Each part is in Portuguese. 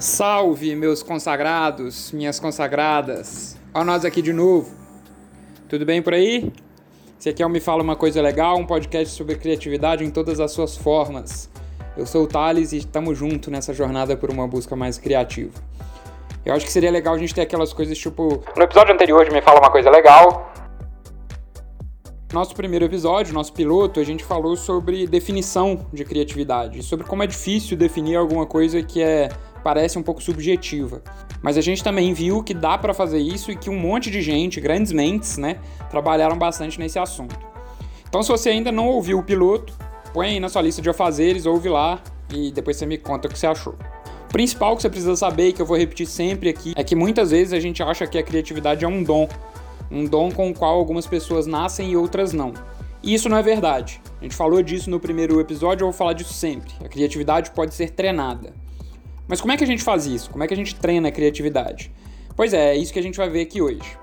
Salve, meus consagrados, minhas consagradas. Olha nós aqui de novo. Tudo bem por aí? Esse aqui é o Me Fala Uma Coisa Legal, um podcast sobre criatividade em todas as suas formas. Eu sou o Thales e estamos juntos nessa jornada por uma busca mais criativa. Eu acho que seria legal a gente ter aquelas coisas tipo. No episódio anterior de Me Fala Uma Coisa Legal. Nosso primeiro episódio, nosso piloto, a gente falou sobre definição de criatividade, sobre como é difícil definir alguma coisa que é parece um pouco subjetiva. Mas a gente também viu que dá para fazer isso e que um monte de gente, grandes mentes, né, trabalharam bastante nesse assunto. Então, se você ainda não ouviu o piloto, põe aí na sua lista de afazeres, ouve lá e depois você me conta o que você achou. O principal que você precisa saber, e que eu vou repetir sempre aqui, é que muitas vezes a gente acha que a criatividade é um dom. Um dom com o qual algumas pessoas nascem e outras não. E isso não é verdade. A gente falou disso no primeiro episódio, eu vou falar disso sempre. A criatividade pode ser treinada. Mas como é que a gente faz isso? Como é que a gente treina a criatividade? Pois é, é isso que a gente vai ver aqui hoje.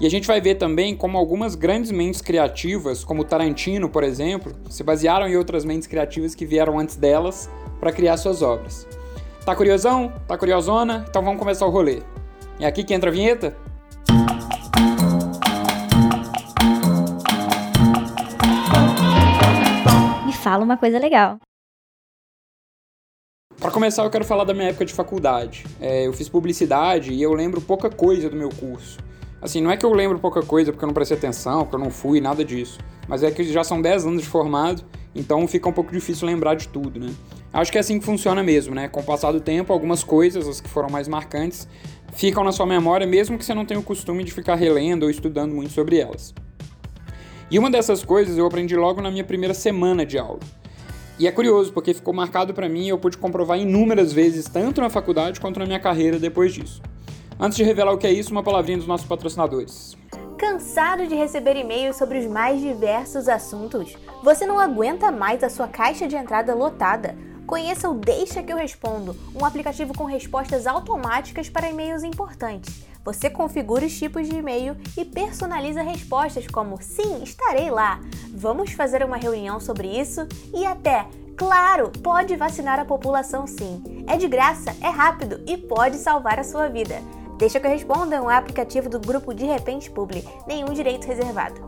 E a gente vai ver também como algumas grandes mentes criativas, como Tarantino, por exemplo, se basearam em outras mentes criativas que vieram antes delas para criar suas obras. Tá curiosão? Tá curiosona? Então vamos começar o rolê. É aqui que entra a vinheta? Me fala uma coisa legal. Para começar, eu quero falar da minha época de faculdade. É, eu fiz publicidade e eu lembro pouca coisa do meu curso. Assim, não é que eu lembro pouca coisa porque eu não prestei atenção, porque eu não fui, nada disso. Mas é que já são 10 anos de formado, então fica um pouco difícil lembrar de tudo, né? Acho que é assim que funciona mesmo, né? Com o passar do tempo, algumas coisas, as que foram mais marcantes, ficam na sua memória, mesmo que você não tenha o costume de ficar relendo ou estudando muito sobre elas. E uma dessas coisas eu aprendi logo na minha primeira semana de aula. E é curioso, porque ficou marcado para mim e eu pude comprovar inúmeras vezes, tanto na faculdade quanto na minha carreira depois disso. Antes de revelar o que é isso, uma palavrinha dos nossos patrocinadores. Cansado de receber e-mails sobre os mais diversos assuntos? Você não aguenta mais a sua caixa de entrada lotada? Conheça o Deixa que eu respondo, um aplicativo com respostas automáticas para e-mails importantes. Você configura os tipos de e-mail e personaliza respostas como sim, estarei lá. Vamos fazer uma reunião sobre isso e até Claro, pode vacinar a população sim. É de graça, é rápido e pode salvar a sua vida. Deixa que eu responda um aplicativo do grupo De Repente Publi. Nenhum direito reservado.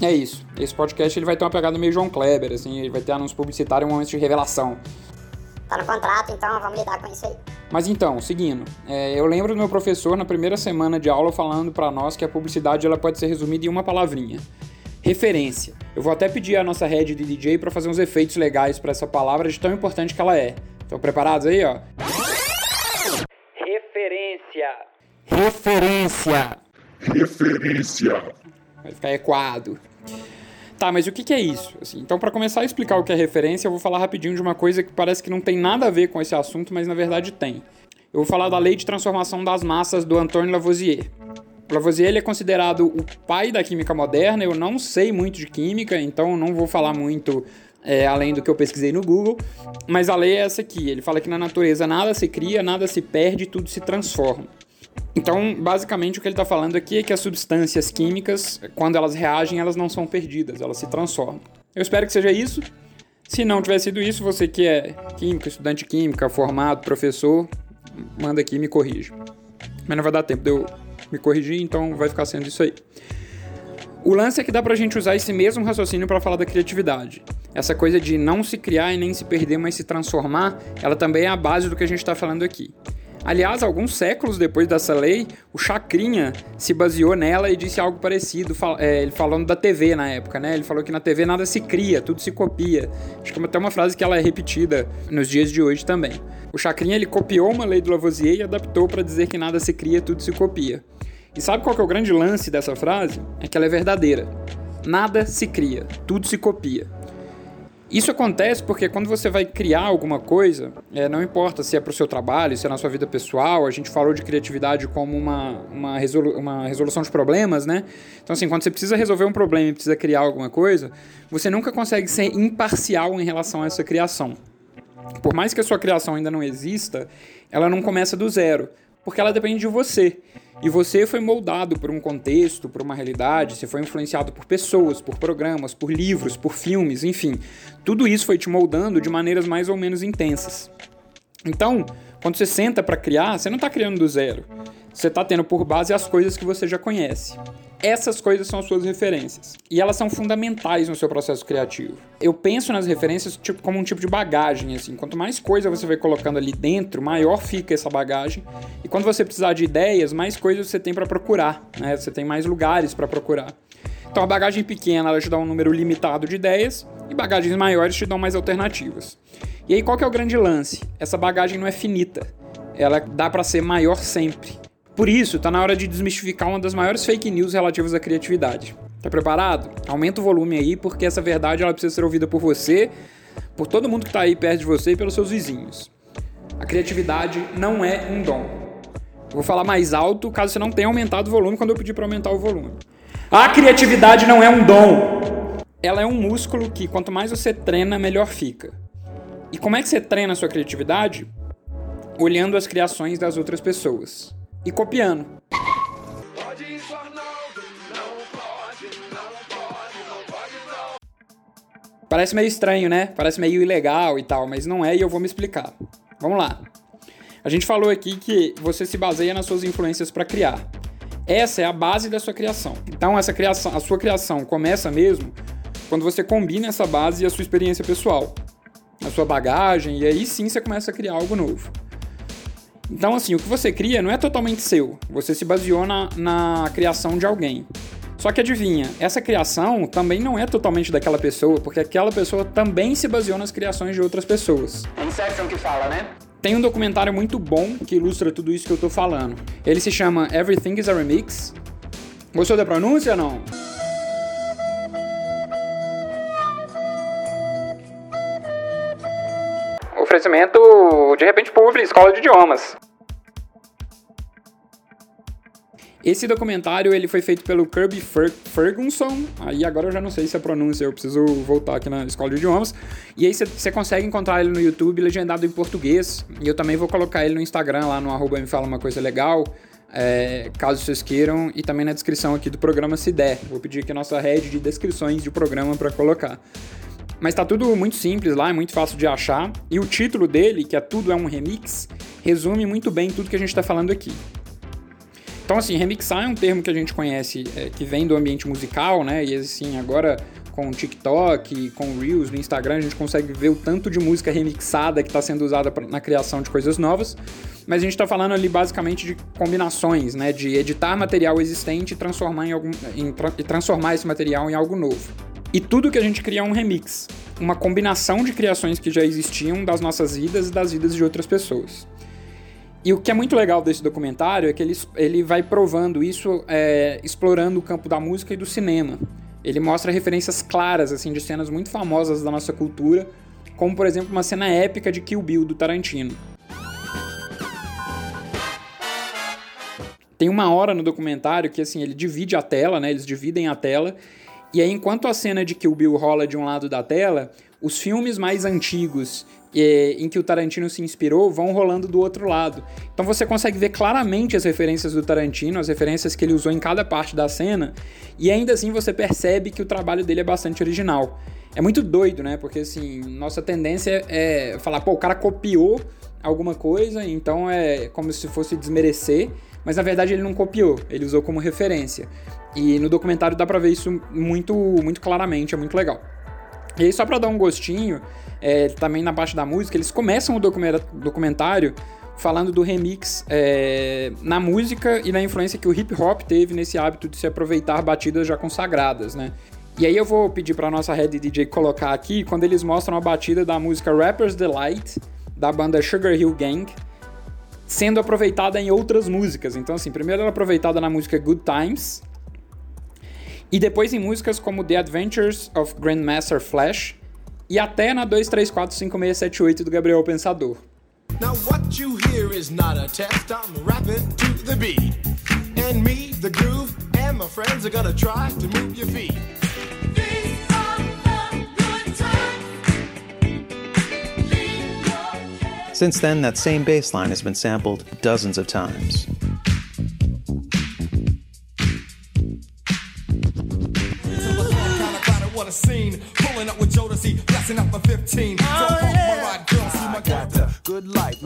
É isso. Esse podcast ele vai ter uma pegada meio João Kleber, assim, ele vai ter anúncio publicitário e um momento de revelação. Tá no contrato, então vamos lidar com isso aí. Mas então, seguindo, é, eu lembro do meu professor na primeira semana de aula falando para nós que a publicidade ela pode ser resumida em uma palavrinha: referência. Eu vou até pedir a nossa head de DJ para fazer uns efeitos legais para essa palavra de tão importante que ela é. Estão preparados aí, ó? Referência. Referência. Referência. Vai ficar equado. Tá, mas o que, que é isso? Assim, então, para começar a explicar o que é referência, eu vou falar rapidinho de uma coisa que parece que não tem nada a ver com esse assunto, mas na verdade tem. Eu vou falar da lei de transformação das massas do Antoine Lavoisier. Lavoisier ele é considerado o pai da química moderna. Eu não sei muito de química, então não vou falar muito é, além do que eu pesquisei no Google. Mas a lei é essa aqui: ele fala que na natureza nada se cria, nada se perde, tudo se transforma. Então, basicamente, o que ele está falando aqui é que as substâncias químicas, quando elas reagem, elas não são perdidas, elas se transformam. Eu espero que seja isso. Se não tiver sido isso, você que é químico, estudante de química, formado, professor, manda aqui e me corrija. Mas não vai dar tempo de eu me corrigir, então vai ficar sendo isso aí. O lance é que dá pra gente usar esse mesmo raciocínio para falar da criatividade. Essa coisa de não se criar e nem se perder, mas se transformar, ela também é a base do que a gente está falando aqui. Aliás, alguns séculos depois dessa lei, o Chacrinha se baseou nela e disse algo parecido, é, ele falando da TV na época, né? Ele falou que na TV nada se cria, tudo se copia. Acho que é até uma frase que ela é repetida nos dias de hoje também. O Chacrinha ele copiou uma lei do Lavoisier e adaptou para dizer que nada se cria, tudo se copia. E sabe qual é o grande lance dessa frase? É que ela é verdadeira. Nada se cria, tudo se copia. Isso acontece porque quando você vai criar alguma coisa, é, não importa se é para o seu trabalho, se é na sua vida pessoal, a gente falou de criatividade como uma, uma, resolu uma resolução de problemas, né? Então, assim, quando você precisa resolver um problema e precisa criar alguma coisa, você nunca consegue ser imparcial em relação a essa criação. Por mais que a sua criação ainda não exista, ela não começa do zero, porque ela depende de você. E você foi moldado por um contexto, por uma realidade, você foi influenciado por pessoas, por programas, por livros, por filmes, enfim. Tudo isso foi te moldando de maneiras mais ou menos intensas. Então, Quando você senta para criar, você não está criando do zero. Você está tendo por base as coisas que você já conhece. Essas coisas são suas referências. E elas são fundamentais no seu processo criativo. Eu penso nas referências tipo, como um tipo de bagagem, assim. Quanto mais coisa você vai colocando ali dentro, maior fica essa bagagem. E quando você precisar de ideias, mais coisas você tem para procurar, né? Você tem mais lugares para procurar. Então a bagagem pequena ela te dá um número limitado de ideias e bagagens maiores te dão mais alternativas. E aí qual que é o grande lance? Essa bagagem não é finita. Ela dá para ser maior sempre. Por isso, tá na hora de desmistificar uma das maiores fake news relativas à criatividade. Tá preparado? Aumenta o volume aí, porque essa verdade ela precisa ser ouvida por você, por todo mundo que tá aí perto de você e pelos seus vizinhos. A criatividade não é um dom. Eu vou falar mais alto caso você não tenha aumentado o volume quando eu pedir para aumentar o volume. A criatividade não é um dom. Ela é um músculo que quanto mais você treina, melhor fica. E como é que você treina a sua criatividade? Olhando as criações das outras pessoas e copiando. Parece meio estranho, né? Parece meio ilegal e tal, mas não é e eu vou me explicar. Vamos lá. A gente falou aqui que você se baseia nas suas influências para criar. Essa é a base da sua criação. Então essa criação, a sua criação começa mesmo quando você combina essa base e a sua experiência pessoal, a sua bagagem, e aí sim você começa a criar algo novo. Então, assim, o que você cria não é totalmente seu. Você se baseou na, na criação de alguém. Só que adivinha, essa criação também não é totalmente daquela pessoa, porque aquela pessoa também se baseou nas criações de outras pessoas. Inception que fala, né? Tem um documentário muito bom que ilustra tudo isso que eu tô falando. Ele se chama Everything is a Remix. Gostou da pronúncia ou não? Oferecimento de repente público, escola de idiomas. Esse documentário ele foi feito pelo Kirby Fer Ferguson. Aí agora eu já não sei se a pronúncia, eu preciso voltar aqui na escola de idiomas. E aí você consegue encontrar ele no YouTube legendado em português. E eu também vou colocar ele no Instagram lá no arroba me fala uma coisa legal. É, caso vocês queiram, e também na descrição aqui do programa se der. Vou pedir aqui a nossa rede de descrições de programa para colocar. Mas tá tudo muito simples lá, é muito fácil de achar. E o título dele, que é Tudo é um Remix, resume muito bem tudo que a gente está falando aqui. Então, assim, remixar é um termo que a gente conhece, é, que vem do ambiente musical, né? E assim, agora com o TikTok, com o Reels no Instagram, a gente consegue ver o tanto de música remixada que está sendo usada na criação de coisas novas. Mas a gente está falando ali basicamente de combinações, né? De editar material existente e transformar, em algum, em, e transformar esse material em algo novo. E tudo que a gente cria é um remix, uma combinação de criações que já existiam das nossas vidas e das vidas de outras pessoas. E o que é muito legal desse documentário é que ele, ele vai provando isso, é, explorando o campo da música e do cinema. Ele mostra referências claras assim de cenas muito famosas da nossa cultura, como por exemplo uma cena épica de Kill Bill do Tarantino. Tem uma hora no documentário que assim ele divide a tela, né? Eles dividem a tela e aí enquanto a cena de Kill Bill rola de um lado da tela, os filmes mais antigos em que o Tarantino se inspirou vão rolando do outro lado. Então você consegue ver claramente as referências do Tarantino, as referências que ele usou em cada parte da cena, e ainda assim você percebe que o trabalho dele é bastante original. É muito doido, né? Porque assim, nossa tendência é falar, pô, o cara copiou alguma coisa, então é como se fosse desmerecer, mas na verdade ele não copiou, ele usou como referência. E no documentário dá pra ver isso muito, muito claramente, é muito legal. E aí, só pra dar um gostinho, é, também na parte da música, eles começam o documentário falando do remix é, na música e na influência que o hip hop teve nesse hábito de se aproveitar batidas já consagradas, né? E aí eu vou pedir para nossa head DJ colocar aqui quando eles mostram a batida da música Rapper's Delight da banda Sugar Hill Gang sendo aproveitada em outras músicas. Então assim, primeiro ela é aproveitada na música Good Times e depois em músicas como The Adventures of Grandmaster Flash e até na 2345678 do Gabriel Pensador. Now what you hear is not a test, I'm rapping to the beat. And me, the groove, and my friends are gonna try to move your feet. Since then, that same bass line has been sampled dozens of times.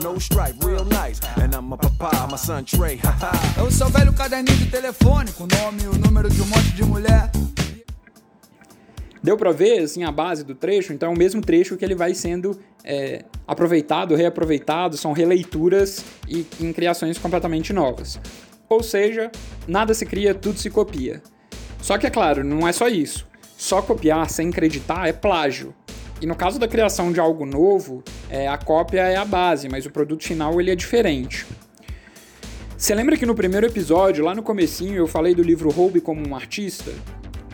No stripe, real nice. And I'm a papa, my son Trey. É o seu velho caderninho de telefone com o nome e o número de um monte de mulher. Deu para ver assim a base do trecho, então é o mesmo trecho que ele vai sendo é, aproveitado, reaproveitado, são releituras e em criações completamente novas. Ou seja, nada se cria, tudo se copia. Só que é claro, não é só isso. Só copiar sem acreditar é plágio. E no caso da criação de algo novo, é, a cópia é a base, mas o produto final ele é diferente. Você lembra que no primeiro episódio, lá no comecinho, eu falei do livro Roube como um artista?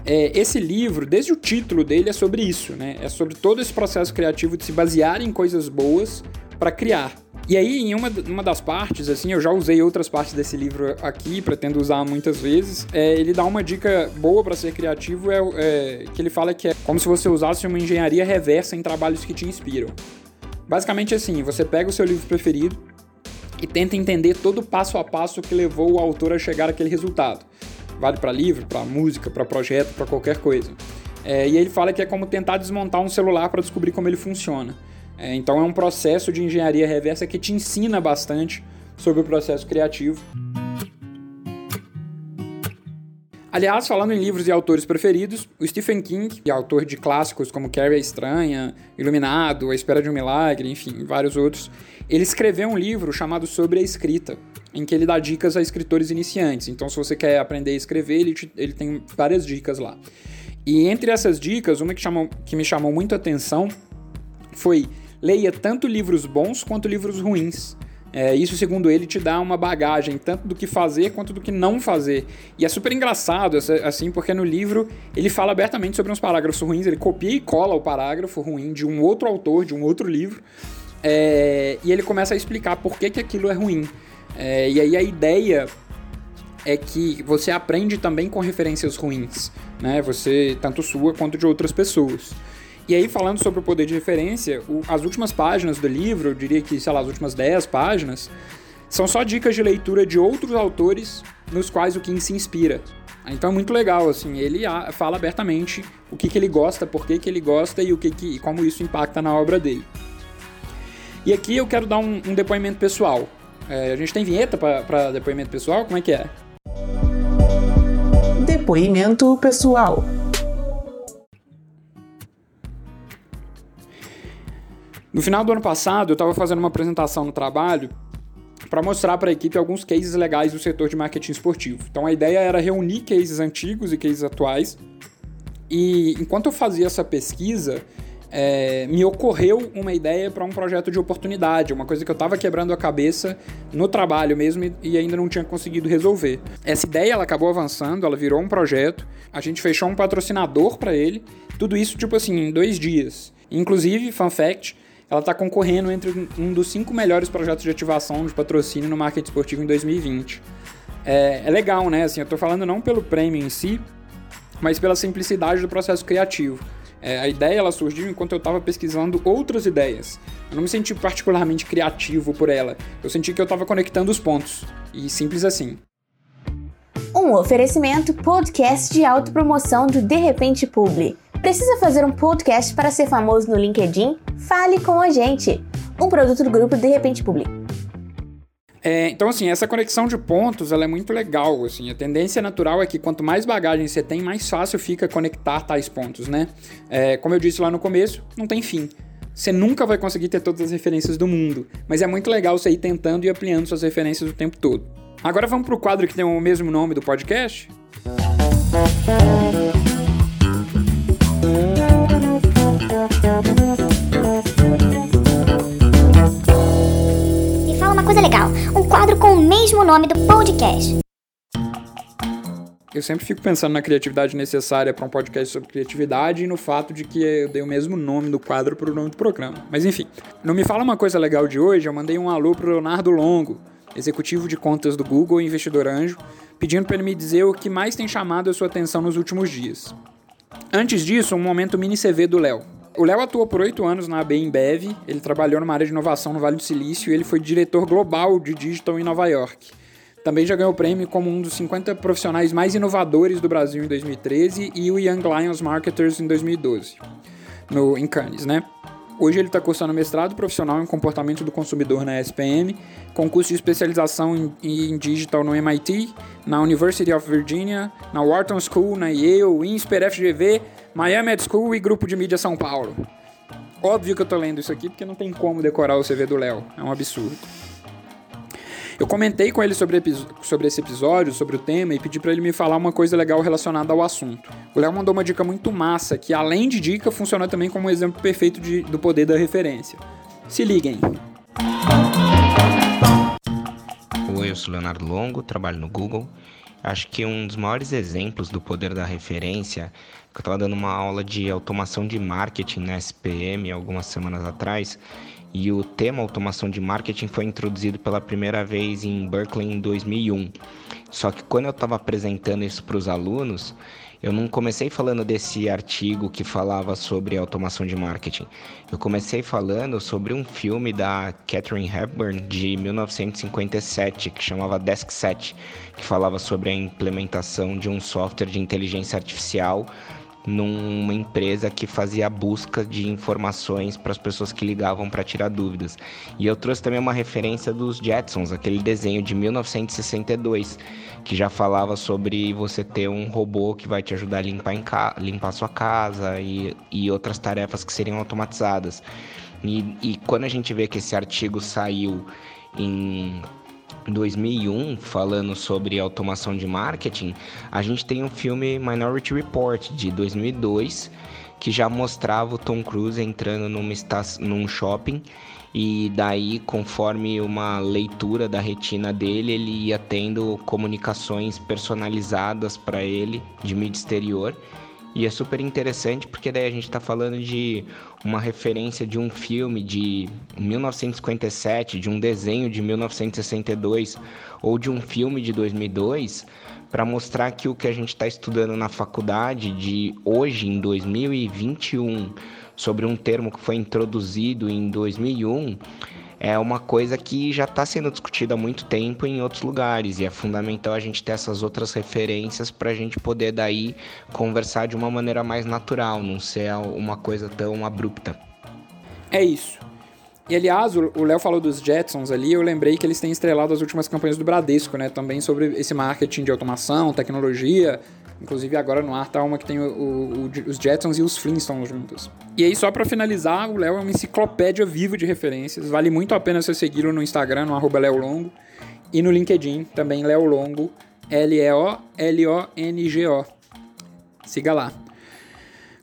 É, esse livro, desde o título dele, é sobre isso, né? É sobre todo esse processo criativo de se basear em coisas boas para criar. E aí, em uma, uma das partes, assim, eu já usei outras partes desse livro aqui, pretendo usar muitas vezes. É, ele dá uma dica boa para ser criativo, é, é, que ele fala que é como se você usasse uma engenharia reversa em trabalhos que te inspiram. Basicamente assim, você pega o seu livro preferido e tenta entender todo o passo a passo que levou o autor a chegar àquele resultado. Vale para livro, para música, para projeto, para qualquer coisa. É, e ele fala que é como tentar desmontar um celular para descobrir como ele funciona. É, então é um processo de engenharia reversa que te ensina bastante sobre o processo criativo. Aliás, falando em livros e autores preferidos, o Stephen King, que é autor de clássicos como Carrie a Estranha, Iluminado, A Espera de um Milagre, enfim, vários outros, ele escreveu um livro chamado Sobre a Escrita, em que ele dá dicas a escritores iniciantes. Então, se você quer aprender a escrever, ele, te, ele tem várias dicas lá. E entre essas dicas, uma que, chamou, que me chamou muito a atenção foi leia tanto livros bons quanto livros ruins. É, isso, segundo ele, te dá uma bagagem tanto do que fazer quanto do que não fazer. E é super engraçado, assim, porque no livro ele fala abertamente sobre uns parágrafos ruins, ele copia e cola o parágrafo ruim de um outro autor, de um outro livro, é, e ele começa a explicar por que, que aquilo é ruim. É, e aí a ideia é que você aprende também com referências ruins, né? Você, tanto sua quanto de outras pessoas. E aí, falando sobre o poder de referência, o, as últimas páginas do livro, eu diria que, sei lá, as últimas 10 páginas, são só dicas de leitura de outros autores nos quais o King se inspira. Então é muito legal, assim, ele fala abertamente o que, que ele gosta, por que, que ele gosta e o que, que e como isso impacta na obra dele. E aqui eu quero dar um, um depoimento pessoal. É, a gente tem vinheta para depoimento pessoal? Como é que é? Depoimento pessoal. No final do ano passado, eu estava fazendo uma apresentação no trabalho para mostrar para a equipe alguns cases legais do setor de marketing esportivo. Então a ideia era reunir cases antigos e cases atuais. E enquanto eu fazia essa pesquisa, é, me ocorreu uma ideia para um projeto de oportunidade, uma coisa que eu estava quebrando a cabeça no trabalho mesmo e, e, ainda não tinha conseguido resolver. Essa ideia ela acabou avançando, ela virou um projeto, a gente fechou um patrocinador para ele, tudo isso tipo assim em dois dias. Inclusive, fun fact, ela está concorrendo entre um dos cinco melhores projetos de ativação de patrocínio no marketing esportivo em 2020. É, é legal, né? Assim, eu estou falando não pelo prêmio em si, mas pela simplicidade do processo criativo. É, a ideia ela surgiu enquanto eu estava pesquisando outras ideias. Eu não me senti particularmente criativo por ela. Eu senti que eu estava conectando os pontos. E simples assim. Um oferecimento podcast de autopromoção do De Repente Publi. Precisa fazer um podcast para ser famoso no LinkedIn? Fale com a gente. Um produto do grupo De Repente Publi. É, então, assim, essa conexão de pontos ela é muito legal. Assim, a tendência natural é que quanto mais bagagem você tem, mais fácil fica conectar tais pontos, né? É, como eu disse lá no começo, não tem fim. Você nunca vai conseguir ter todas as referências do mundo, mas é muito legal você ir tentando e ampliando suas referências o tempo todo. Agora vamos para o quadro que tem o mesmo nome do podcast? Me mesmo nome do podcast. Eu sempre fico pensando na criatividade necessária para um podcast sobre criatividade e no fato de que eu dei o mesmo nome do quadro para o nome do programa. Mas enfim, não me fala uma coisa legal de hoje, eu mandei um alô pro Leonardo Longo, executivo de contas do Google e investidor anjo, pedindo para ele me dizer o que mais tem chamado a sua atenção nos últimos dias. Antes disso, um momento mini CV do Léo. O Léo atuou por oito anos na AB ele trabalhou numa área de inovação no Vale do Silício e ele foi diretor global de digital em Nova York. Também já ganhou o prêmio como um dos 50 profissionais mais inovadores do Brasil em 2013 e o Young Lions Marketers em 2012, no, em Cannes, né? Hoje ele está cursando mestrado profissional em comportamento do consumidor na SPM, com curso de especialização em, em digital no MIT, na University of Virginia, na Wharton School, na Yale, INSPER, FGV, Miami Ed School e Grupo de Mídia São Paulo. Óbvio que eu tô lendo isso aqui porque não tem como decorar o CV do Léo, é um absurdo. Eu comentei com ele sobre, sobre esse episódio, sobre o tema, e pedi para ele me falar uma coisa legal relacionada ao assunto. O Léo mandou uma dica muito massa, que além de dica, funciona também como um exemplo perfeito de, do poder da referência. Se liguem! Oi, eu sou Leonardo Longo, trabalho no Google. Acho que um dos maiores exemplos do poder da referência, que eu estava dando uma aula de automação de marketing na SPM algumas semanas atrás, e o tema automação de marketing foi introduzido pela primeira vez em Berkeley em 2001. Só que quando eu estava apresentando isso para os alunos, eu não comecei falando desse artigo que falava sobre automação de marketing. Eu comecei falando sobre um filme da Catherine Hepburn de 1957 que chamava Desk Set, que falava sobre a implementação de um software de inteligência artificial numa empresa que fazia busca de informações para as pessoas que ligavam para tirar dúvidas. E eu trouxe também uma referência dos Jetsons, aquele desenho de 1962, que já falava sobre você ter um robô que vai te ajudar a limpar, em ca... limpar sua casa e, e outras tarefas que seriam automatizadas. E, e quando a gente vê que esse artigo saiu em 2001, falando sobre automação de marketing, a gente tem o filme Minority Report de 2002, que já mostrava o Tom Cruise entrando numa num shopping e daí, conforme uma leitura da retina dele, ele ia tendo comunicações personalizadas para ele de mídia exterior e é super interessante porque daí a gente está falando de uma referência de um filme de 1957, de um desenho de 1962 ou de um filme de 2002 para mostrar que o que a gente está estudando na faculdade de hoje, em 2021, sobre um termo que foi introduzido em 2001 é uma coisa que já está sendo discutida há muito tempo em outros lugares e é fundamental a gente ter essas outras referências para a gente poder daí conversar de uma maneira mais natural, não ser uma coisa tão abrupta. É isso. E aliás, o Léo falou dos Jetsons ali, eu lembrei que eles têm estrelado as últimas campanhas do Bradesco, né? Também sobre esse marketing de automação, tecnologia, Inclusive agora no ar tá uma que tem o, o, os Jetsons e os Flintstones juntos. E aí, só para finalizar, o Léo é uma enciclopédia viva de referências. Vale muito a pena você segui-lo no Instagram, no arroba Léo Longo. E no LinkedIn, também Léo Longo, L-E-O-L-O-N-G-O. Siga lá.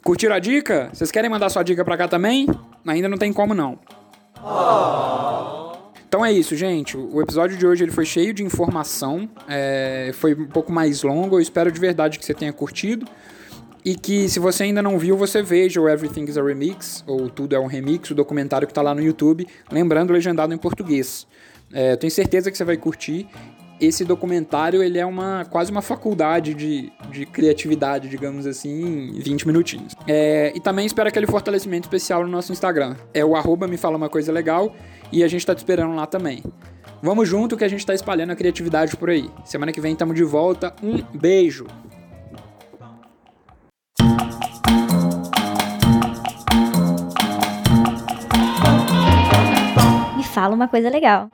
Curtiram a dica? Vocês querem mandar sua dica pra cá também? Ainda não tem como não. Oh. Então é isso, gente. O episódio de hoje ele foi cheio de informação, é, foi um pouco mais longo. Eu espero de verdade que você tenha curtido. E que se você ainda não viu, você veja o Everything is a Remix, ou Tudo é um Remix, o documentário que está lá no YouTube, lembrando legendado em português. É, tenho certeza que você vai curtir. Esse documentário ele é uma quase uma faculdade de, de criatividade, digamos assim, em 20 minutinhos. É, e também espero aquele fortalecimento especial no nosso Instagram. É o arroba me fala uma coisa legal e a gente tá te esperando lá também. Vamos junto que a gente tá espalhando a criatividade por aí. Semana que vem estamos de volta. Um beijo! Me fala uma coisa legal.